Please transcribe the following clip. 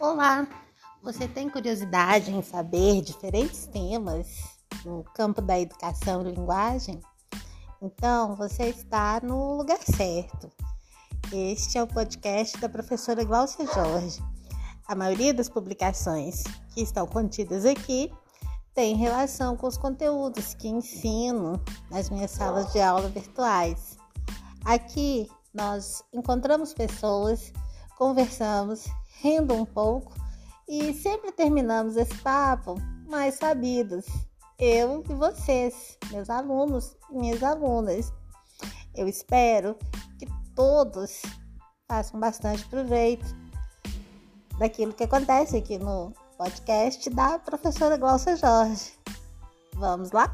Olá! Você tem curiosidade em saber diferentes temas no campo da educação e linguagem? Então você está no lugar certo. Este é o podcast da professora Glaucia Jorge. A maioria das publicações que estão contidas aqui tem relação com os conteúdos que ensino nas minhas salas de aula virtuais. Aqui nós encontramos pessoas, conversamos rindo um pouco e sempre terminamos esse papo mais sabidos, eu e vocês, meus alunos e minhas alunas. Eu espero que todos façam bastante proveito daquilo que acontece aqui no podcast da professora Glaucia Jorge. Vamos lá?